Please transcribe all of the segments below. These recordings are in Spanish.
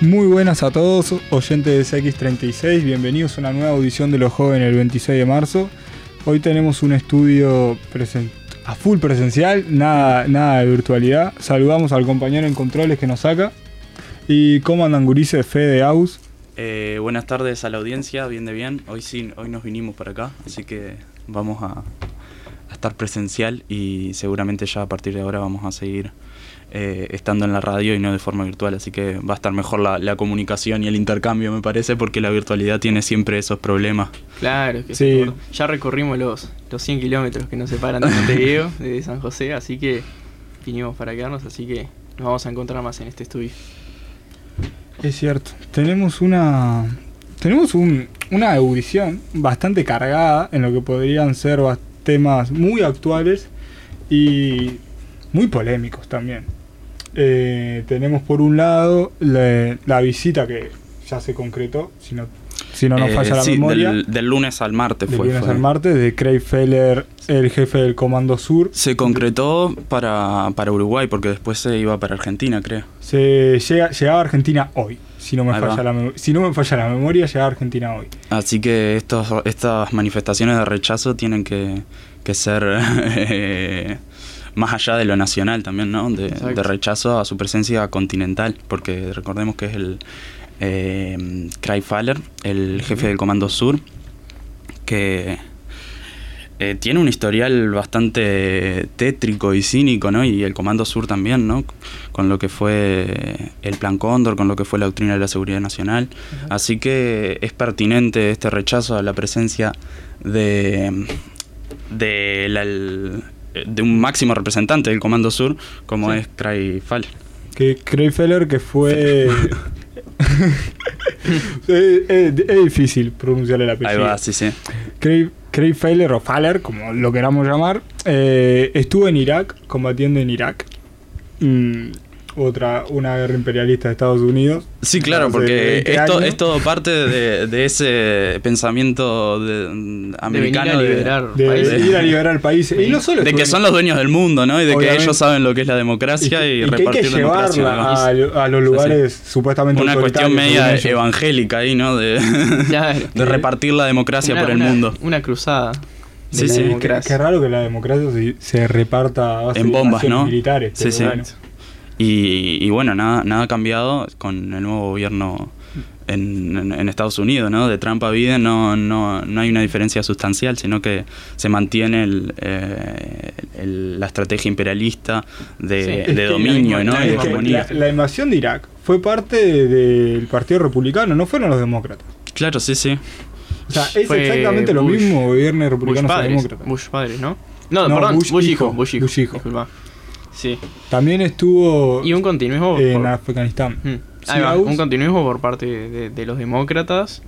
Muy buenas a todos, oyentes de CX36, bienvenidos a una nueva audición de Los Jóvenes el 26 de marzo. Hoy tenemos un estudio a full presencial, nada, nada de virtualidad. Saludamos al compañero en controles que nos saca. ¿Y cómo andan gurises? Fede Aus. Eh, buenas tardes a la audiencia, bien de bien. Hoy sí, hoy nos vinimos para acá, así que vamos a, a estar presencial y seguramente ya a partir de ahora vamos a seguir eh, estando en la radio y no de forma virtual, así que va a estar mejor la, la comunicación y el intercambio, me parece, porque la virtualidad tiene siempre esos problemas. Claro, que Sí. ya recorrimos los, los 100 kilómetros que nos separan de Montevideo, de San José, así que vinimos para quedarnos, así que nos vamos a encontrar más en este estudio. Es cierto, tenemos una tenemos un- una audición bastante cargada en lo que podrían ser temas muy actuales y muy polémicos también. Eh, tenemos por un lado la, la visita que ya se concretó, si no, si no nos Eh, falla la sí, memoria, Del, del lunes al martes del fue. lunes fue. al martes, de Craig Feller, el jefe del Comando Sur. Se concretó para, para Uruguay, porque después se iba para Argentina, creo. Se llega, llegaba a Argentina hoy, si no me Ahí falla va. la, si no me falla la memoria, llegaba a Argentina hoy. Así que estos, estas manifestaciones de rechazo tienen que, que ser eh, más allá de lo nacional también, ¿no? De, de rechazo a su presencia continental, porque recordemos que es el eh, Craig Faller, el jefe del Comando Sur, que eh, tiene un historial bastante tétrico y cínico, ¿no? Y el Comando Sur también, ¿no? Con lo que fue el Plan Cóndor, con lo que fue la doctrina de la seguridad nacional. Así que es pertinente este rechazo a la presencia de, de, la- el- de un máximo representante del Comando Sur, como Sí. es Craig Fall. Que Craig Feller, que fue. es, es- es difícil pronunciar el Ahí apellido. va, sí, sí. Craig, o Faller, como lo queramos llamar, eh, estuvo en Irak, combatiendo en Irak. Mm, otra, una guerra imperialista de Estados Unidos. Sí, claro, porque 20 esto años. es todo parte de, de ese pensamiento de- americano de venir a de- liberar De países. ir a liberar el país. Y no solo de que son los dueños del mundo, ¿no? Y de Obviamente. que ellos saben lo que es la democracia y, y, que hay que repartir democracia. a, a los lugares supuestamente Una cuestión media evangélica ahí, ¿no? De, Claro. de repartir la democracia Una- por el una- mundo. Una cruzada. Sí, sí. Qué, qué raro que la democracia se, se reparta a base En de bombas, ¿no? militares. Sí, sí. bueno. Y, y bueno, nada, nada ha cambiado con el nuevo gobierno en, en- en Estados Unidos, ¿no? De Trump a Biden no, no, no hay una diferencia sustancial, sino que se mantiene el, eh, el- la estrategia imperialista de, Sí. de Es dominio, ¿no? misma que hegemonía. la, la invasión de Irak fue parte de- del Partido Republicano, no fueron los demócratas. Claro, sí, sí. O sea, es Fue exactamente lo Bush- mismo gobierno Bush republicano o padres, demócrata. Bush padres, ¿no? No, No, perdón, Bush Bush, hijo, hijo, Bush hijo. Bush hijo. Sí. También estuvo Y un continuismo en por- Afganistán. Mm. Sí, un continuismo por parte de, de los demócratas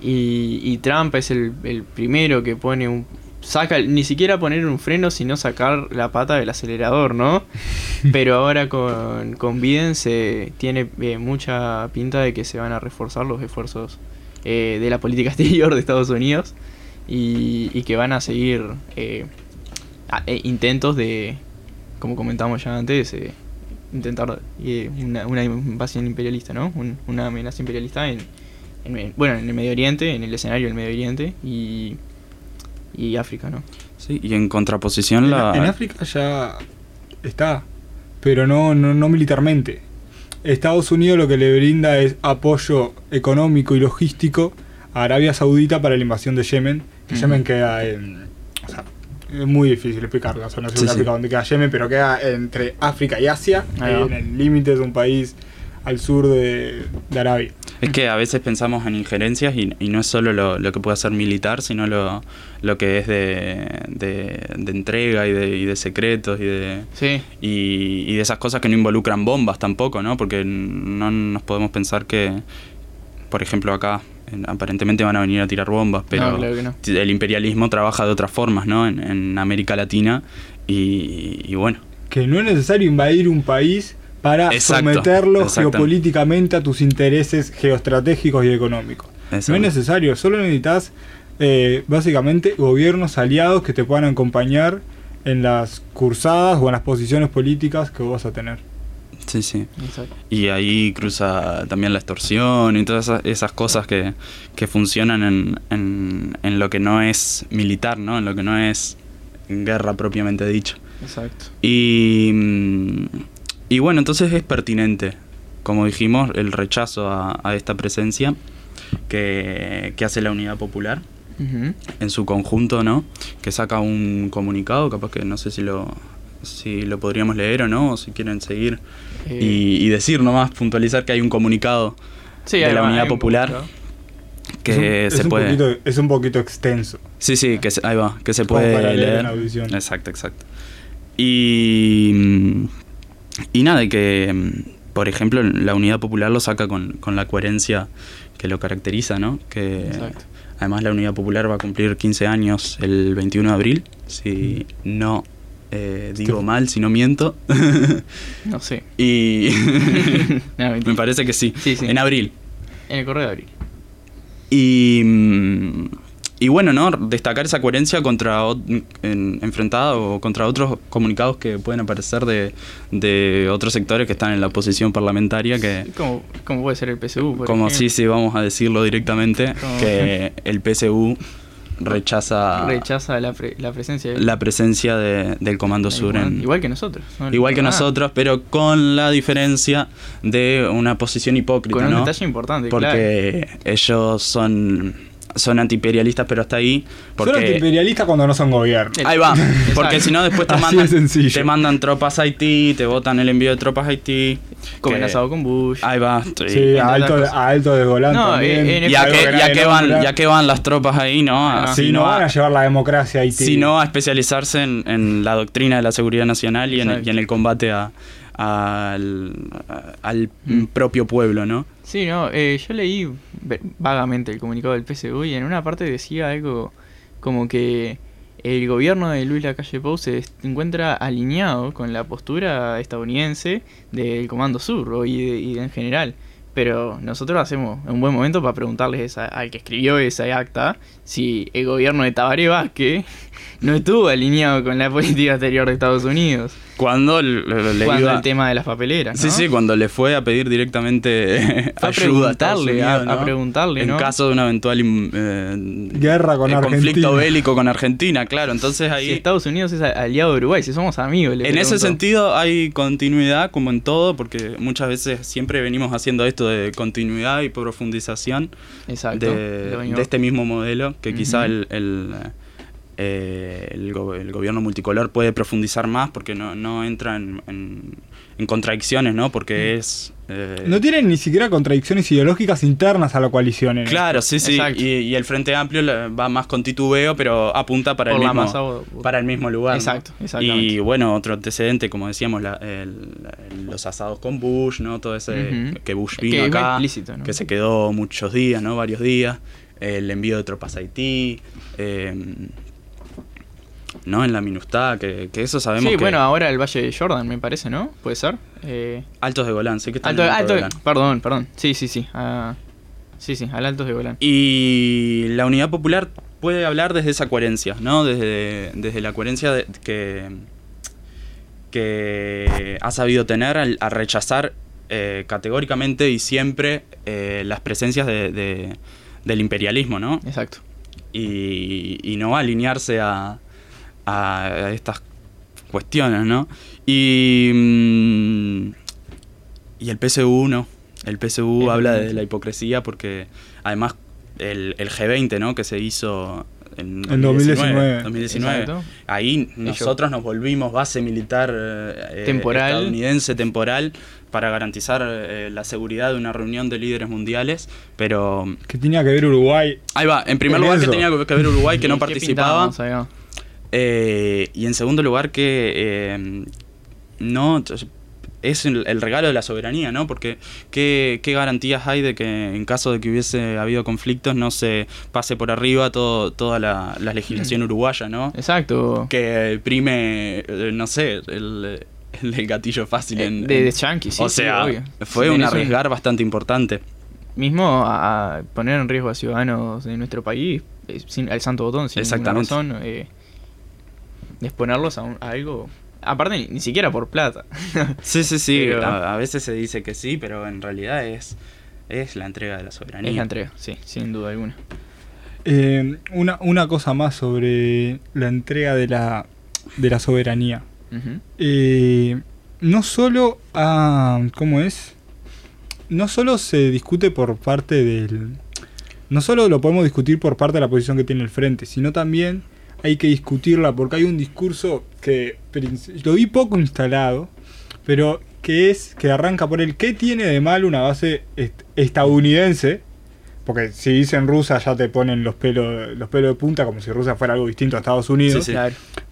y, y Trump es el, el primero que pone un saca ni siquiera poner un freno sino sacar la pata del acelerador no pero ahora con, con Biden se tiene eh, mucha pinta de que se van a reforzar los esfuerzos eh, de la política exterior de Estados Unidos y, y que van a seguir eh, a- eh, intentos de como comentamos ya antes eh, intentar eh, una, una invasión imperialista, ¿no? Un- una amenaza imperialista en, en- bueno, en el Medio Oriente, en el escenario del Medio Oriente y, y África, ¿no? Sí, y en contraposición En, la... en África ya está, pero no, no, no militarmente. Estados Unidos lo que le brinda es apoyo económico y logístico a Arabia Saudita para la invasión de Yemen. Que. Yemen queda en. Es muy difícil no sé Sí, sí. África dónde queda Yemen, pero queda entre África y Asia, en el límite de un país al sur de, de Arabia. Es que a veces pensamos en injerencias y, y no es solo lo, lo que puede ser militar, sino lo, lo que es de, de, de entrega y de, y de secretos y de, Sí, y, y de esas cosas que no involucran bombas tampoco, ¿no? Porque no nos podemos pensar que, por ejemplo, acá en- aparentemente van a venir a tirar bombas, pero No, claro que no. el imperialismo trabaja de otras formas, ¿no? En, en América Latina y, y bueno, Que no es necesario invadir un país para Exacto, someterlo geopolíticamente a tus intereses geoestratégicos y económicos. No es necesario, solo necesitas eh, básicamente gobiernos aliados que te puedan acompañar en las cursadas o en las posiciones políticas que vos vas a tener. Sí, sí. Exacto. Y ahí cruza también la extorsión y todas esas, cosas que, que funcionan en, en, en lo que no es militar, ¿no? En lo que no es guerra propiamente dicho. Exacto. Y, y bueno, entonces es pertinente, como dijimos, el rechazo a, a esta presencia que, que hace la Unidad Popular en su conjunto, ¿no? Que saca un comunicado, capaz que no sé si lo, si lo podríamos leer o no, o si quieren seguir Eh, y, y decir nomás, puntualizar que hay un comunicado sí, de la va, Unidad Popular que es un, se es un puede... poquito, es un poquito extenso. Sí, sí, que se, ahí va, que se Como puede para leer leer. en audición. Exacto, exacto. Y, y nada, y que, por ejemplo, la Unidad Popular lo saca con, con la coherencia que lo caracteriza, ¿no? Que Exacto. además la Unidad Popular va a cumplir 15 años el 21 de abril, si no eh, digo mal, si no miento. No sé. y No, me parece que sí, Sí, sí. en abril. En el correo de abril. Y, mm, y bueno, ¿no? Destacar esa coherencia contra en- enfrentada o contra otros comunicados que pueden aparecer de, de otros sectores que están en la oposición parlamentaria que ¿Cómo, cómo puede ser el PSU? por como sí, sí, vamos a decirlo directamente, Como- que el PSU rechaza Rechaza la, pre- la presencia de la presencia de- del Comando Sur en, Igual que nosotros. ¿no? igual que nosotros, pero con la diferencia de una posición hipócrita, Con un ¿no? detalle importante, claro. porque ellos son son antiimperialistas pero hasta ahí porque Son antiimperialistas cuando no son gobierno. Ahí va porque si no después te mandan te mandan tropas a Haití te votan el envío de tropas a Haití Comen que- asado con Bush. ahí va sí. Sí, a alto, a alto de Golán No, también. eh, en ya que, ya que van nombra. ya que van las tropas ahí no Ah, Sí, no van a a, llevar la democracia a Haití. sino a especializarse en, en la doctrina de la seguridad nacional y en, Exacto. y en el combate a, al, a- al Mm. propio pueblo no Sí, no, eh, yo leí vagamente el comunicado del PSU y en una parte decía algo como que el gobierno de Luis Lacalle Pou se encuentra alineado con la postura estadounidense del Comando Sur y, de- y en general. Pero nosotros hacemos un buen momento para preguntarles a- al que escribió esa acta si el gobierno de Tabaré Vázquez no estuvo alineado con la política exterior de Estados Unidos cuando le, le cuando iba- el tema de las papeleras. Sí, ¿no? sí, cuando le fue a pedir directamente Fue ayuda a preguntarle, a- Unidos, a ¿no? preguntarle, en ¿no? caso de una eventual im- eh, Guerra con eh, Argentina. conflicto bélico con Argentina, claro. Entonces ahí Si Estados Unidos es aliado de Uruguay, si somos amigos. le en ese sentido hay continuidad como en todo, porque muchas veces siempre venimos haciendo esto de continuidad y profundización Exacto. de, este mismo modelo, que quizá Ujú. el, el, eh, el go- el gobierno multicolor puede profundizar más porque no, no entra en, en- en contradicciones, ¿no? Porque es... eh, No tienen ni siquiera contradicciones ideológicas internas a la coalición. en Claro, sí, sí. Y, y el Frente Amplio va más con titubeo, pero apunta para, el Por mismo, masa o- para el mismo lugar. ¿no? Exacto, exactamente. Y bueno, otro antecedente, como decíamos, la- el- el- los asados con Bush, ¿no? Todo ese que Bush vino acá, ¿no? que se quedó muchos días, ¿no? Varios días. El envío de tropas a Haití. eh, ¿No? En la Minustá, que, que eso sabemos Sí, que... bueno, ahora el Valle de Jordan, me parece, ¿no? ¿Puede ser? Eh, Altos de Golán, sí que están alto, en el alto, de Golán. perdón, perdón. Sí, sí, sí. sí, sí, al Altos de Golán. Y la unidad popular puede hablar desde esa coherencia, ¿no? Desde, desde la coherencia de- que, que ha sabido tener al, a rechazar eh, categóricamente y siempre eh, las presencias de- de- del imperialismo, ¿no? Exacto. y, y no alinearse a, a estas cuestiones, ¿no? Y, mm, y el PSU no. El PSU El habla G20. de la hipocresía porque además el, el G20, ¿no? Que se hizo en En 2019. 2019. Exacto. Ahí nosotros nos volvimos base militar eh, Temporal. estadounidense temporal para garantizar eh, la seguridad de una reunión de líderes mundiales, pero Que tenía que ver Uruguay. Ahí va, en primer lugar que tenía que ver Uruguay, que no ¿Y qué participaba. Eh, y en segundo lugar que eh, no es el, el regalo de la soberanía, ¿no? Porque ¿qué, qué garantías hay de que en caso de que hubiese habido conflictos no se pase por arriba todo, toda la, la legislación Mm. uruguaya, ¿no? Exacto. Que prime, eh, no sé, el, el gatillo fácil Eh, en... de, de Yankee, sí, o sí, sea, obvio. fue un arriesgar bastante importante. Mismo a, poner en riesgo a ciudadanos de nuestro país, sin, al santo botón, sin Exactamente. razón, eh, exponerlos a, un- a algo aparte ni, ni siquiera por plata. Sí, sí, sí. Pero- A, a veces se dice que sí, pero en realidad es, es la entrega de la soberanía. es la entrega, sí, sin duda alguna. Eh, una, una cosa más sobre la entrega de la, de la soberanía. Eh, no solo a, ¿cómo es? No solo se discute por parte del... No solo lo podemos discutir por parte de la posición que tiene el frente, sino también hay que discutirla porque hay un discurso que lo vi poco instalado, pero que es que arranca por el ¿qué tiene de mal una base est- estadounidense? Porque si dicen rusa ya te ponen los pelos, los pelos de punta como si Rusia fuera algo distinto a Estados Unidos. Sí.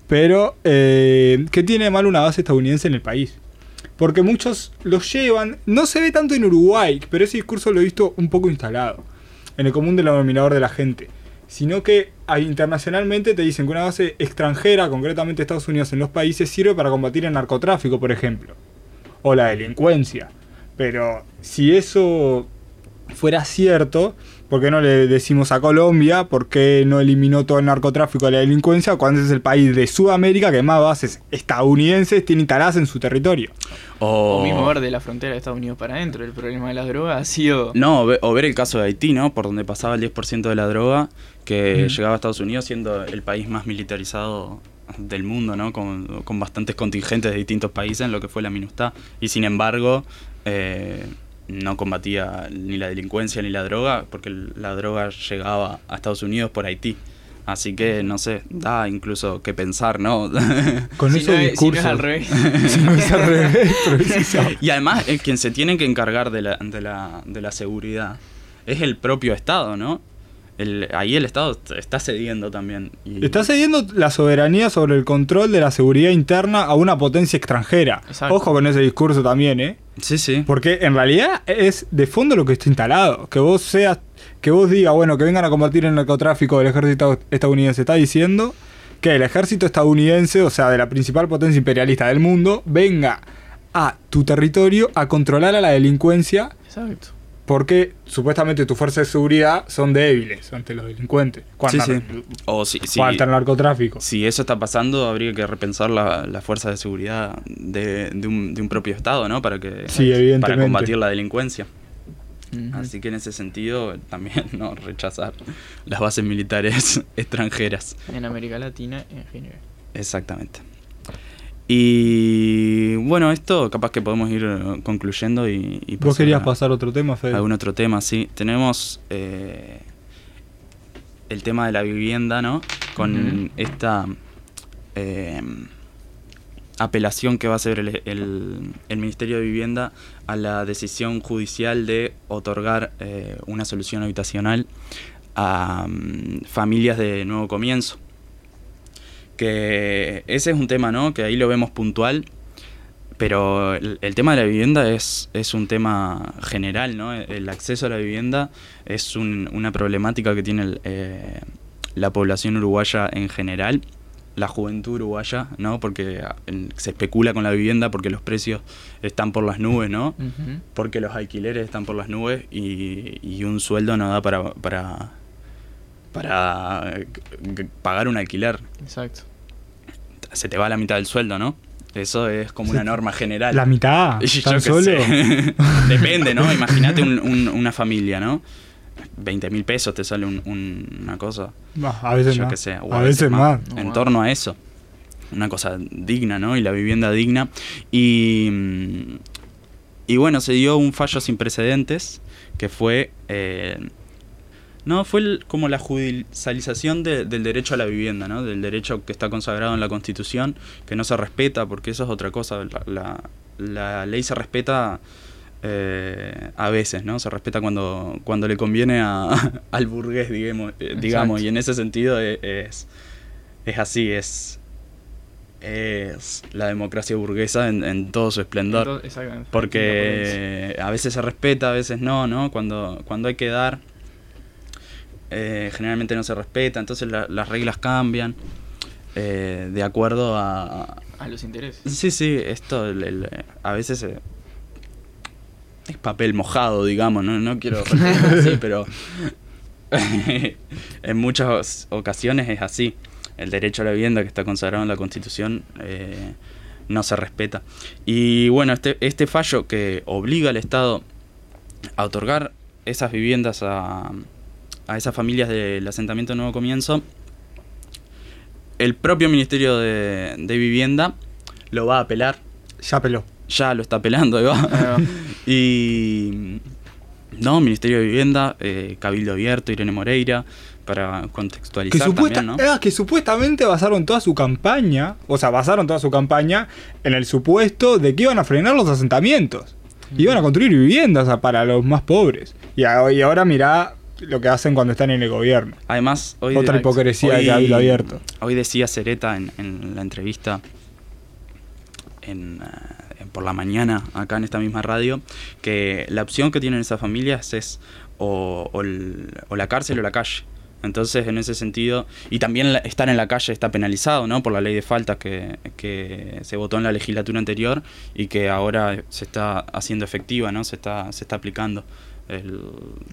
Pero, eh, ¿qué tiene de malo una base estadounidense en el país? Porque muchos lo llevan, no se ve tanto en Uruguay, pero ese discurso lo he visto un poco instalado en el común denominador de la gente. Sino que internacionalmente te dicen que una base extranjera, concretamente Estados Unidos en los países, sirve para combatir el narcotráfico, por ejemplo, o la delincuencia. Pero si eso fuera cierto, ¿por qué no le decimos a Colombia? ¿Por qué no eliminó todo el narcotráfico de la delincuencia cuando es el país de Sudamérica que más bases estadounidenses tiene instaladas en su territorio? O, O mismo ver de la frontera de Estados Unidos para adentro. El problema de las drogas ha sido. No, o ve- o ver el caso de Haití, ¿no? Por donde pasaba el 10% de la droga que llegaba a Estados Unidos siendo el país más militarizado del mundo, ¿no? Con, con bastantes contingentes de distintos países en lo que fue la MINUSTA. Y sin embargo, eh, no combatía ni la delincuencia ni la droga, porque la droga llegaba a Estados Unidos por Haití. Así que, no sé, da incluso que pensar, ¿no? Con si, esos no es, si no discursos. es al revés. Si no es al revés. Y además, el quien se tiene que encargar de la, de la, de la seguridad es el propio Estado, ¿no? El, ahí el Estado est- está cediendo también. y- Está cediendo la soberanía sobre el control de la seguridad interna a una potencia extranjera. Exacto. Ojo con ese discurso también, ¿eh? Sí, sí. Porque en realidad es de fondo lo que está instalado. Que vos seas, que vos digas, bueno, que vengan a combatir el narcotráfico del ejército estadounidense. Está diciendo que el ejército estadounidense, o sea, de la principal potencia imperialista del mundo, venga a tu territorio a controlar a la delincuencia Exacto. Porque supuestamente tus fuerzas de seguridad son débiles ante los delincuentes. Sí, Cuando sí. O si, si, o ante el narcotráfico. si eso está pasando, habría que repensar la, la fuerza de seguridad de, de un, de un propio Estado, ¿no? Para que Sí, para combatir la delincuencia. Así que en ese sentido también no rechazar las bases militares extranjeras. En América Latina en general. Exactamente. Y bueno, esto capaz que podemos ir eh, concluyendo y, y ¿Vos querías a pasar a otro tema, Fede? algún otro tema, sí. Tenemos eh, el tema de la vivienda, ¿no? Con esta eh, apelación que va a hacer el, el- el Ministerio de Vivienda a la decisión judicial de otorgar eh, una solución habitacional a mm, familias de nuevo comienzo. Que ese es un tema, ¿no? Que ahí lo vemos puntual, pero el, el tema de la vivienda es, es un tema general, ¿no? El acceso a la vivienda es un- una problemática que tiene el, eh, la población uruguaya en general, la juventud uruguaya, ¿no? Porque ah, se especula con la vivienda porque los precios están por las nubes, ¿no? Porque los alquileres están por las nubes y, y un sueldo no da para, para, para eh, pagar un alquiler. Exacto. Se te va la mitad del sueldo, ¿no? Eso es como una norma general. La mitad, yo tan solo. sé. Depende, ¿no? Imagínate un- un- una familia, ¿no? 20 mil pesos te sale un- un- una cosa. Bah, a veces yo más. qué sé. o a veces más. No, en torno a eso. Una cosa digna, ¿no? Y la vivienda digna. Y, mm, y bueno, se dio un fallo sin precedentes que fue... eh, no, fue el- como la judicialización de- del derecho a la vivienda, ¿no? Del derecho que está consagrado en la Constitución, que no se respeta, porque eso es otra cosa. La, la- la ley se respeta eh, a veces, ¿no? Se respeta cuando, cuando le conviene a- al burgués, digamos, eh, digamos. Y en ese sentido es, es así, es, es la democracia burguesa en, en todo su esplendor. Entonces, exactamente. Porque a veces se respeta, a veces no, ¿no? Cuando, cuando hay que dar, eh, generalmente no se respeta, entonces la- las reglas cambian eh, de acuerdo a... A los intereses. Sí, sí, esto el- el- a veces eh, es papel mojado, digamos, no, no quiero así, pero en muchas ocasiones es así. El derecho a la vivienda que está consagrado en la Constitución no se respeta. Y bueno, este, este fallo que obliga al Estado a otorgar esas viviendas a, a esas familias del asentamiento Nuevo Comienzo, el propio Ministerio de, de Vivienda lo va a apelar. Ya peló. Ya lo está apelando, ahí va. Y. No, Ministerio de Vivienda, eh, Cabildo Abierto, Irene Moreira, para Que, contextualizar supuesta- también, ¿no? ah, que supuestamente basaron toda su campaña, o sea, basaron toda su campaña en el supuesto de que iban a frenar los asentamientos. Iban a construir viviendas para los más pobres. Y, a- y ahora mirá lo que hacen cuando están en el gobierno. Además, hoy. Otra hipocresía de Cabildo Abierto. Hoy decía Cereta en, en la entrevista en, eh, en por la mañana, acá en esta misma radio, que la opción que tienen esas familias es o, o el- o la cárcel o la calle. Entonces, en ese sentido, y también estar en la calle está penalizado, ¿no? Por la ley de faltas que, que se votó en la legislatura anterior y que ahora se está haciendo efectiva, ¿no? Se está, se está aplicando. El,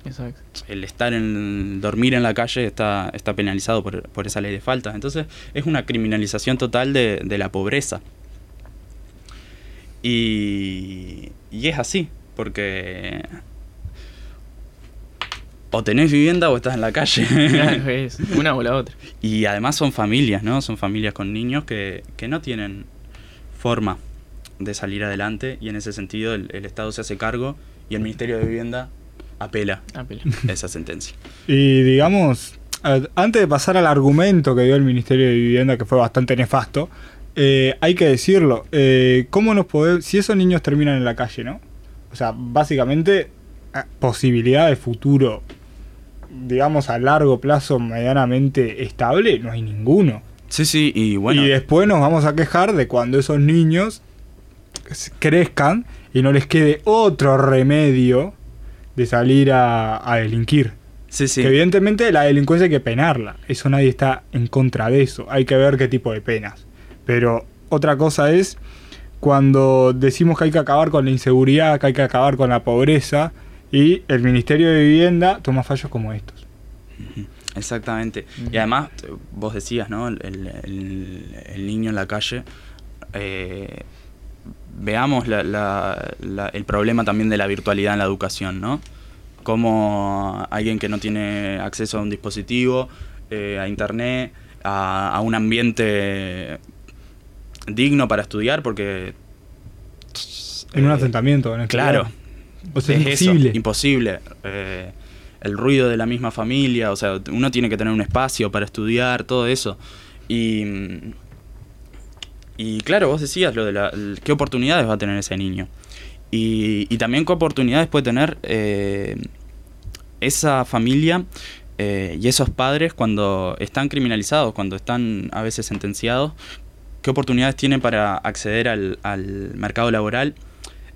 Exacto. el estar en dormir en la calle está, está penalizado por, por esa ley de faltas. Entonces es una criminalización total de, de la pobreza. Y, y es así, porque o tenés vivienda o estás en la calle. Claro, es una o la otra. y además son familias, ¿no? Son familias con niños que, que no tienen forma de salir adelante y en ese sentido el, el Estado se hace cargo y el Ministerio de Vivienda apela Apela. esa sentencia. Y digamos, a- antes de pasar al argumento que dio el Ministerio de Vivienda, que fue bastante nefasto, eh, hay que decirlo, eh, ¿cómo nos podemos, si esos niños terminan en la calle, ¿no? O sea, básicamente, posibilidad de futuro, digamos, a largo plazo medianamente estable, no hay ninguno. Sí, sí, y bueno, Y después nos vamos a quejar de cuando esos niños crezcan y no les quede otro remedio de salir a, a delinquir. sí, sí. Que evidentemente la delincuencia hay que penarla. Eso nadie está en contra de eso. Hay que ver qué tipo de penas. Pero otra cosa es cuando decimos que hay que acabar con la inseguridad, que hay que acabar con la pobreza y el Ministerio de Vivienda toma fallos como estos. Exactamente. Y además, vos decías, ¿no? El- el niño en la calle. eh, veamos la- la- la- el problema también de la virtualidad en la educación, ¿no? Como alguien que no tiene acceso a un dispositivo, eh, a internet, a, a un ambiente digno para estudiar, porque... En un eh, asentamiento, en el Claro, O sea, es eso, imposible. Eh, el ruido de la misma familia, o sea, uno tiene que tener un espacio para estudiar, todo eso. Y, y claro, vos decías lo de la, qué oportunidades va a tener ese niño. Y, y también qué oportunidades puede tener eh, esa familia eh, y esos padres cuando están criminalizados, cuando están a veces sentenciados. ¿Qué oportunidades tienen para acceder al, al mercado laboral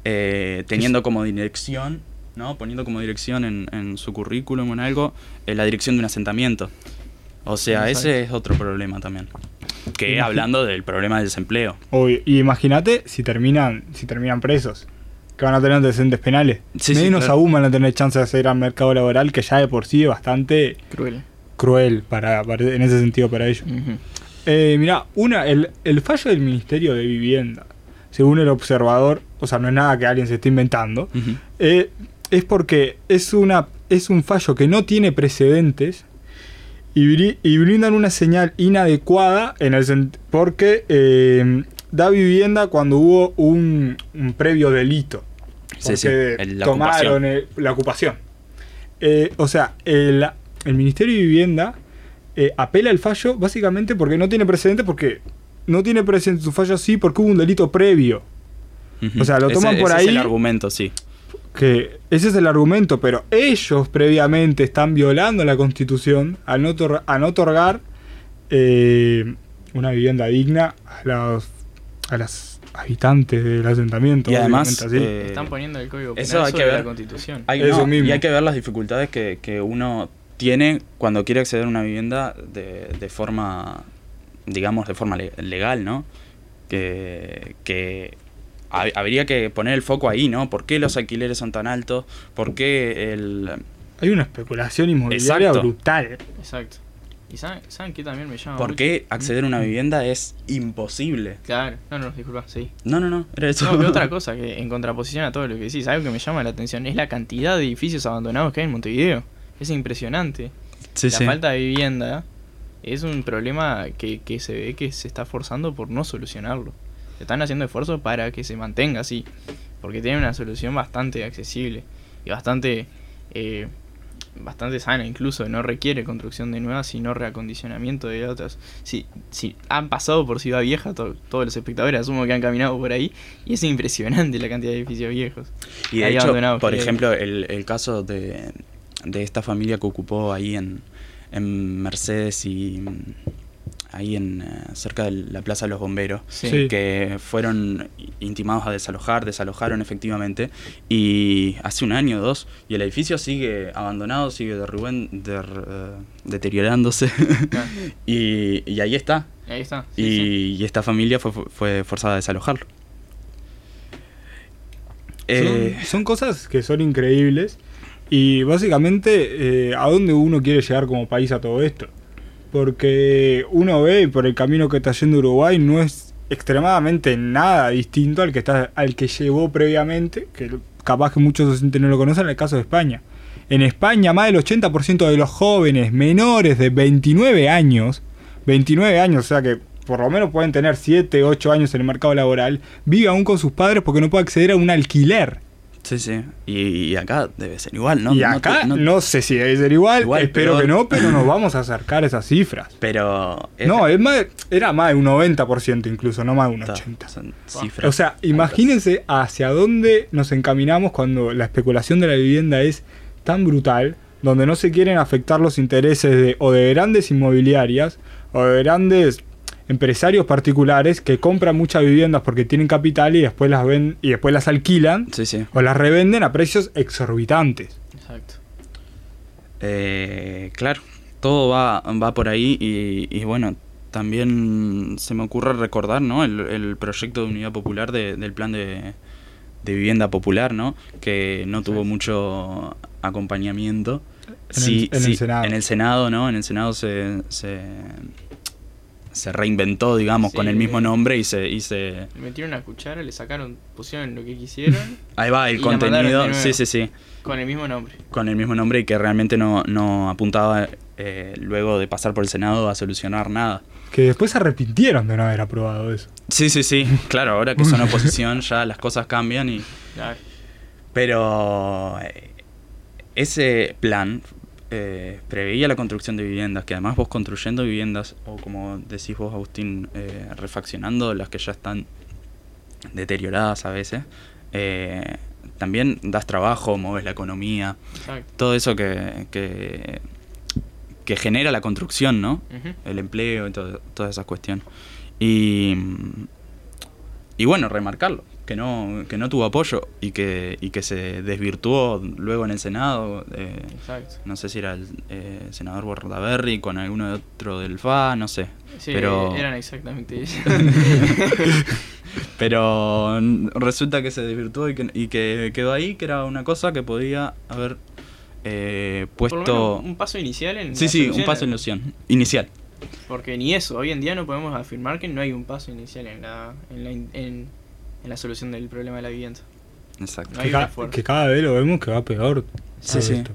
eh, teniendo como dirección, ¿no? poniendo como dirección en, en su currículum o en algo, eh, la dirección de un asentamiento. O sea, ese es otro problema también. Que hablando del problema del desempleo. Obvio. Y imagínate si terminan, si terminan presos, que van a tener antecedentes penales. Sí, sí, Menos claro. aún van a tener chance de acceder al mercado laboral, que ya de por sí es bastante Cruel. cruel para, para- en ese sentido para ellos. Ujú. Eh, mirá, una, el, el fallo del Ministerio de Vivienda, según el observador, o sea, no es nada que alguien se esté inventando, eh, es porque es, una, es un fallo que no tiene precedentes y, bri- y brindan una señal inadecuada en el porque eh, da vivienda cuando hubo un, un previo delito. Sí, sí, Porque el- la tomaron ocupación. el- la ocupación. Eh, o sea, el, el Ministerio de Vivienda eh, apela el fallo básicamente porque no tiene precedentes, porque no tiene precedentes su fallo así porque hubo un delito previo. O sea, lo Ese- toman por ese ahí. Es el argumento, sí. Que ese es el argumento, pero ellos previamente están violando la constitución al no, otor- a no otorgar eh, una vivienda digna a los a las habitantes del asentamiento. Y además, eh, Están poniendo el código penal eso hay sobre que la ver. constitución. Hay, Eso no, mismo. Y hay que ver las dificultades que, que uno tiene cuando quiere acceder a una vivienda de, de forma, digamos, de forma le- legal, ¿no? Que, que habría que poner el foco ahí, ¿no? ¿Por qué los alquileres son tan altos? ¿Por qué el... Hay una especulación inmobiliaria Exacto. brutal. Exacto. Y saben, ¿saben qué también me llama ¿Por mucho? qué acceder a una vivienda es imposible? Claro, no, no, disculpa, sí. No, no, no, era eso. No, que otra cosa, que en contraposición a todo lo que decís, algo que me llama la atención es la cantidad de edificios abandonados que hay en Montevideo. Es impresionante. Sí, la sí. falta de vivienda es un problema que, que se ve que se está forzando por no solucionarlo. Están haciendo esfuerzos para que se mantenga así, porque tiene una solución bastante accesible y bastante eh, bastante sana incluso, no requiere construcción de nuevas, sino reacondicionamiento de otras. Si, si han pasado por Ciudad Vieja, to- todos los espectadores asumo que han caminado por ahí, y es impresionante la cantidad de edificios viejos. Y de Ahí hecho, por hay. ejemplo, el, el caso de, de esta familia que ocupó ahí en, en Mercedes y ahí en eh, cerca de la Plaza de los Bomberos, Sí. Que fueron intimados a desalojar, desalojaron efectivamente, y hace un año o dos, y el edificio sigue abandonado, sigue derruben- der- eh, deteriorándose, Claro. y, y ahí está. Ahí está. sí, y, sí. y esta familia fue, fue forzada a desalojarlo. Eh, Son, son cosas que son increíbles y básicamente eh, a dónde uno quiere llegar como país a todo esto. Porque uno ve por el camino que está yendo Uruguay no es extremadamente nada distinto al que está al que llevó previamente, que capaz que muchos docentes no lo conocen, en el caso de España. En España más del 80% de los jóvenes menores de 29 años, 29 años, o sea que por lo menos pueden tener 7, 8 años en el mercado laboral, vive aún con sus padres porque no puede acceder a un alquiler. Sí, sí. Y, y acá debe ser igual, ¿no? y No acá te- no, no- sé si debe ser igual, Igual, espero peor. que no, pero nos vamos a acercar a esas cifras. Pero. es- No, es más, era más de un 90% incluso, no más de un está, 80%. son cifras O sea, imagínense hacia dónde nos encaminamos cuando la especulación de la vivienda es tan brutal, donde no se quieren afectar los intereses de, o de grandes inmobiliarias o de grandes empresarios particulares que compran muchas viviendas porque tienen capital y después las ven y después las alquilan Sí, sí. o las revenden a precios exorbitantes. Exacto. Eh, claro, todo va, va por ahí y, y bueno, también se me ocurre recordar, ¿no? El, el proyecto de unidad popular de- del plan de, de vivienda popular, ¿no? Que no tuvo Sí. mucho acompañamiento. En el- en el Senado. En el Senado, ¿no? En el Senado se, se, se reinventó, digamos, Sí. con el mismo nombre y se... Y se Le metieron una cuchara, le sacaron, pusieron lo que quisieron ahí va el contenido. Sí, sí, sí. con el mismo nombre. con el mismo nombre y que realmente no, no apuntaba eh, luego de pasar por el Senado a solucionar nada. Que después se arrepintieron de no haber aprobado eso. Sí, sí, sí, claro, ahora que son oposición ya las cosas cambian y... Claro. Pero eh, ese plan eh, preveía la construcción de viviendas, que además vos construyendo viviendas, o como decís vos Agustín, eh, refaccionando las que ya están deterioradas a veces, eh, también das trabajo, mueves la economía, Exacto. todo eso que, que, que genera la construcción, ¿no? El empleo y todo- toda esa cuestión. Y, y bueno, remarcarlo, que no, que no tuvo apoyo y que, y que se desvirtuó luego en el Senado. eh, Exacto. no sé si era el eh, senador Bordaberry con alguno de otro del FA, no sé. Sí, pero, eran exactamente ellos. pero resulta que se desvirtuó y que, y que quedó ahí, que era una cosa que podía haber eh, Por lo puesto... menos un paso inicial en Sí, la sí, un paso en ilusión. Inicial. Porque ni eso, hoy en día no podemos afirmar que no hay un paso inicial en la, en la, in- en, en la solución del problema de la vivienda. Exacto. No hay Que, ca- cada vez lo vemos que va peor. Sí, sí. esto.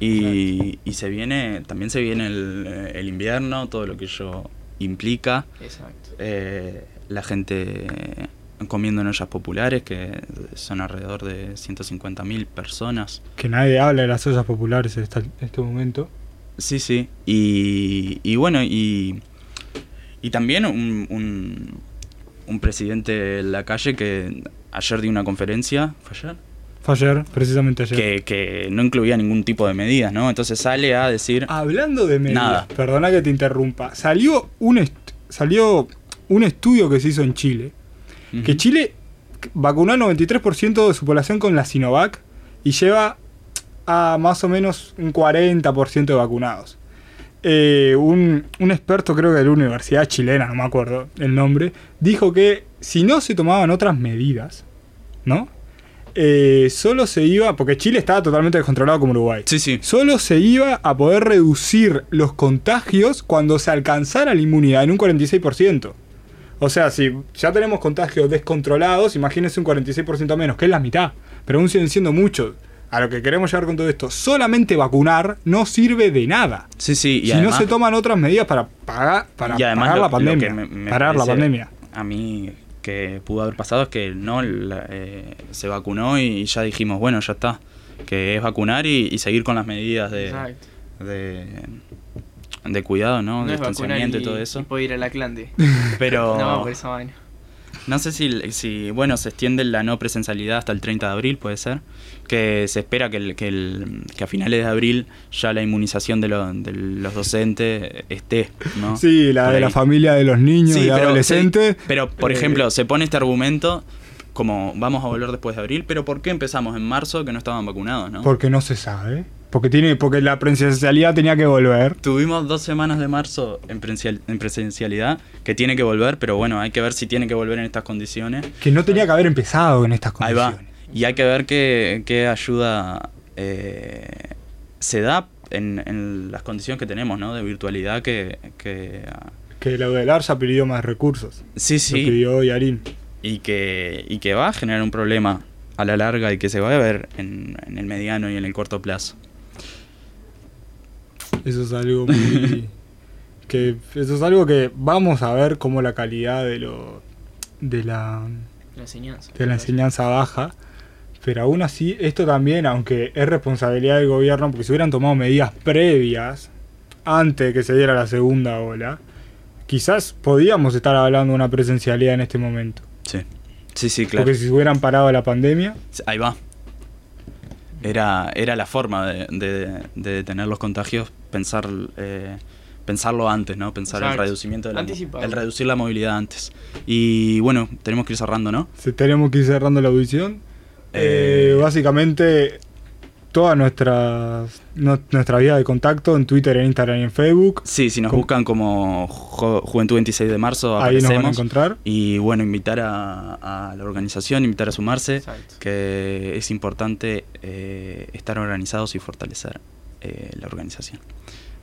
Y, y se viene, también se viene el, eh, el invierno, todo lo que ello implica. Exacto. Eh, la gente comiendo en ollas populares, que son alrededor de 150.000 personas. Que nadie habla de las ollas populares en esta- en este momento. Sí, sí. Y, y bueno, y, y también un, un, un presidente de la calle que ayer dio una conferencia, ¿fue ayer? Fue ayer, precisamente ayer. Que, que no incluía ningún tipo de medidas, ¿no? Entonces sale a decir... Hablando de medidas, Nada. perdona que te interrumpa. Salió un, est- salió un estudio que se hizo en Chile. Que Ujú. Chile vacunó al 93% de su población con la Sinovac y lleva a más o menos un 40% de vacunados. Eh, un, un experto, creo que de la universidad chilena, no me acuerdo el nombre, dijo que si no se tomaban otras medidas, ¿no? eh, solo se iba, porque Chile estaba totalmente descontrolado como Uruguay. Sí, sí. Solo se iba a poder reducir los contagios cuando se alcanzara la inmunidad en un 46%. O sea, si ya tenemos contagios descontrolados, imagínense un 46% menos, que es la mitad. Pero aún siguen siendo muchos. A lo que queremos llegar con todo esto, solamente vacunar no sirve de nada. Sí, sí. Y si además, no se toman otras medidas para pagar, para y además pagar lo- la pandemia. que me- me parar la pandemia. A mí que pudo haber pasado es que no la- eh, se vacunó y ya dijimos, bueno, ya está. Que es vacunar y, y seguir con las medidas de, de, de cuidado, ¿no? No de distanciamiento y, y todo eso. y puedo ir a la clande. Pero No, por esa vaina. No sé si, si, bueno, se extiende la no presencialidad hasta el 30 de abril, puede ser. Que se espera que, el- que, el- que a finales de abril ya la inmunización de, lo- de los docentes esté, ¿no? Sí, la Por de la familia de los niños Sí, y pero, adolescentes. sí, pero, por eh, ejemplo, se pone este argumento como vamos a volver después de abril, pero ¿por qué empezamos en marzo que no estaban vacunados, no? Porque no se sabe. Porque tiene, porque la presencialidad tenía que volver. Tuvimos dos semanas de marzo en, presencial- en presencialidad que tiene que volver, pero bueno, hay que ver si tiene que volver en estas condiciones. Que no tenía que haber empezado en estas Ahí condiciones. va. Y hay que ver qué, qué ayuda eh, se da en, en las condiciones que tenemos, ¿no? De virtualidad que... que Que la UDELAR ya pidió más recursos. sí, Lo sí. pidió Yarin. y que, y que va a generar un problema a la larga y que se va a ver en, en el mediano y en el corto plazo. Eso es algo muy. que eso es algo que vamos a ver cómo la calidad de lo. de la. La enseñanza. de la enseñanza baja. Pero aún así, esto también, aunque es responsabilidad del gobierno, porque si hubieran tomado medidas previas, antes de que se diera la segunda ola, quizás podíamos estar hablando de una presencialidad en este momento. Sí, sí, sí, claro. Porque si se hubieran parado la pandemia, Ahí va. Era, era la forma de, de- de detener los contagios, pensar eh, pensarlo antes, ¿no? Pensar el Exacto. reducimiento de la, el reducir la movilidad antes. Y bueno, tenemos que ir cerrando, ¿no? se, tenemos que ir cerrando la audición. Eh, Eh, básicamente, toda nuestra, no- nuestra vía de contacto en Twitter, en Instagram y en Facebook. Sí, si nos buscan como Ju- Juventud 26 de marzo, Ahí nos van a aparecemos. encontrar. Y bueno, invitar a, a la organización, invitar a sumarse, Exacto. que es importante eh, estar organizados y fortalecer eh, la organización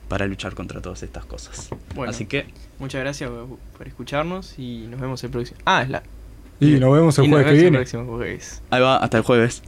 para luchar contra todas estas cosas. Bueno. Así que, Muchas gracias por, escucharnos y nos vemos el próximo. Ah, es la. Y nos vemos el y nos jueves que el viene. próximo jueves. ahí va, hasta el jueves.